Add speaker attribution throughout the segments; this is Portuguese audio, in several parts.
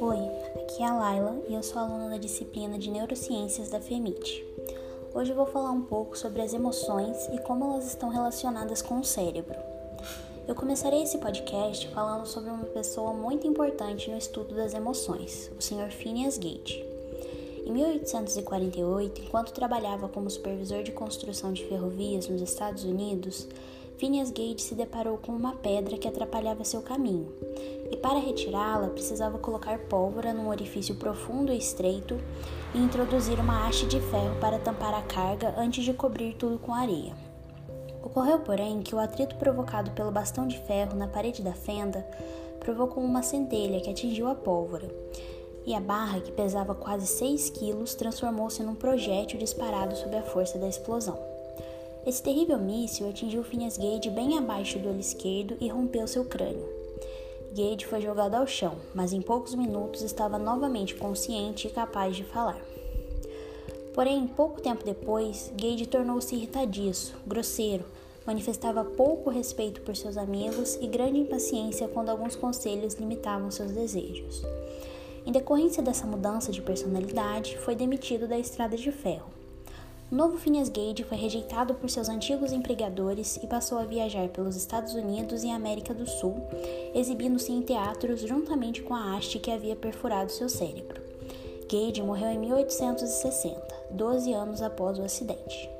Speaker 1: Oi, aqui é a Laila e eu sou aluna da disciplina de Neurociências da FEMIT. Hoje eu vou falar um pouco sobre as emoções e como elas estão relacionadas com o cérebro. Eu começarei esse podcast falando sobre uma pessoa muito importante no estudo das emoções, o Sr. Phineas Gage. Em 1848, enquanto trabalhava como supervisor de construção de ferrovias nos Estados Unidos, Phineas Gage se deparou com uma pedra que atrapalhava seu caminho, e para retirá-la precisava colocar pólvora num orifício profundo e estreito e introduzir uma haste de ferro para tampar a carga antes de cobrir tudo com areia. Ocorreu, porém, que o atrito provocado pelo bastão de ferro na parede da fenda provocou uma centelha que atingiu a pólvora, e a barra, que pesava quase 6 quilos, transformou-se num projétil disparado sob a força da explosão. Esse terrível míssil atingiu Phineas Gage bem abaixo do olho esquerdo e rompeu seu crânio. Gage foi jogado ao chão, mas em poucos minutos estava novamente consciente e capaz de falar. Porém, pouco tempo depois, Gage tornou-se irritadiço, grosseiro, manifestava pouco respeito por seus amigos e grande impaciência quando alguns conselhos limitavam seus desejos. Em decorrência dessa mudança de personalidade, foi demitido da estrada de ferro. O novo Phineas Gage foi rejeitado por seus antigos empregadores e passou a viajar pelos Estados Unidos e América do Sul, exibindo-se em teatros juntamente com a haste que havia perfurado seu cérebro. Gage morreu em 1860, 12 anos após o acidente.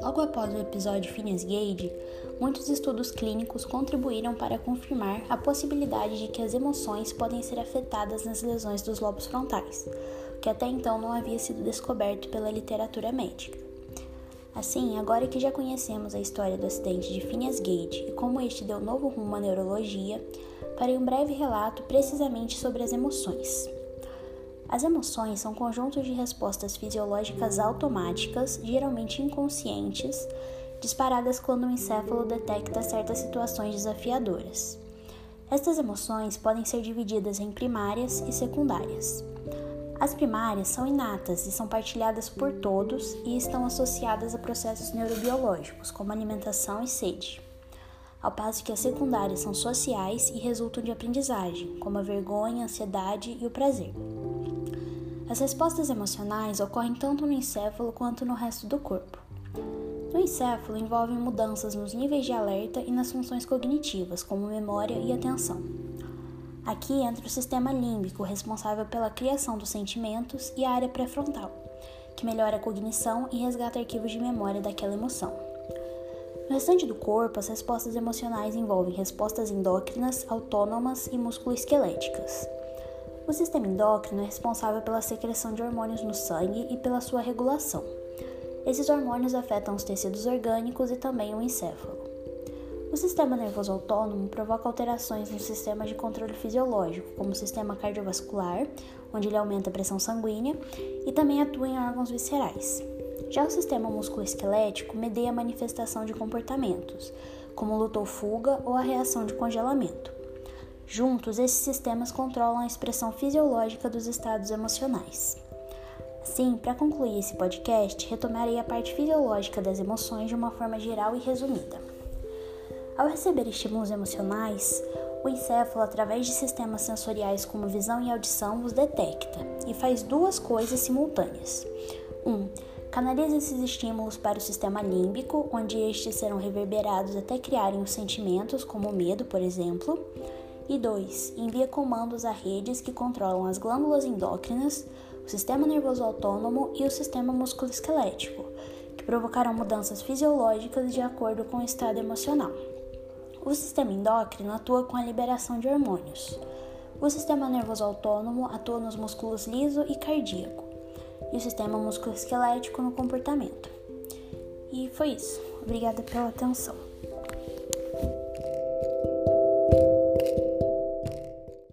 Speaker 1: Logo após o episódio Phineas Gage, muitos estudos clínicos contribuíram para confirmar a possibilidade de que as emoções podem ser afetadas nas lesões dos lobos frontais, que até então não havia sido descoberto pela literatura médica. Assim, agora que já conhecemos a história do acidente de Phineas Gage e como este deu novo rumo à neurologia, farei um breve relato precisamente sobre as emoções. As emoções são conjuntos de respostas fisiológicas automáticas, geralmente inconscientes, disparadas quando o encéfalo detecta certas situações desafiadoras. Estas emoções podem ser divididas em primárias e secundárias. As primárias são inatas e são partilhadas por todos e estão associadas a processos neurobiológicos, como alimentação e sede. Ao passo que as secundárias são sociais e resultam de aprendizagem, como a vergonha, a ansiedade e o prazer. As respostas emocionais ocorrem tanto no encéfalo quanto no resto do corpo. No encéfalo envolvem mudanças nos níveis de alerta e nas funções cognitivas, como memória e atenção. Aqui entra o sistema límbico, responsável pela criação dos sentimentos, e a área pré-frontal, que melhora a cognição e resgata arquivos de memória daquela emoção. No restante do corpo, as respostas emocionais envolvem respostas endócrinas, autônomas e musculoesqueléticas. O sistema endócrino é responsável pela secreção de hormônios no sangue e pela sua regulação. Esses hormônios afetam os tecidos orgânicos e também o encéfalo. O sistema nervoso autônomo provoca alterações no sistema de controle fisiológico, como o sistema cardiovascular, onde ele aumenta a pressão sanguínea, e também atua em órgãos viscerais. Já o sistema musculoesquelético medeia a manifestação de comportamentos, como luta ou fuga ou a reação de congelamento. Juntos, esses sistemas controlam a expressão fisiológica dos estados emocionais. Assim, para concluir esse podcast, retomarei a parte fisiológica das emoções de uma forma geral e resumida. Ao receber estímulos emocionais, o encéfalo, através de sistemas sensoriais como visão e audição, os detecta e faz duas coisas simultâneas. 1. Um, canaliza esses estímulos para o sistema límbico, onde estes serão reverberados até criarem os sentimentos, como o medo, por exemplo. E 2. Envia comandos a redes que controlam as glândulas endócrinas, o sistema nervoso autônomo e o sistema musculoesquelético, que provocarão mudanças fisiológicas de acordo com o estado emocional. O sistema endócrino atua com a liberação de hormônios. O sistema nervoso autônomo atua nos músculos liso e cardíaco, e o sistema musculoesquelético no comportamento. E foi isso. Obrigada pela atenção.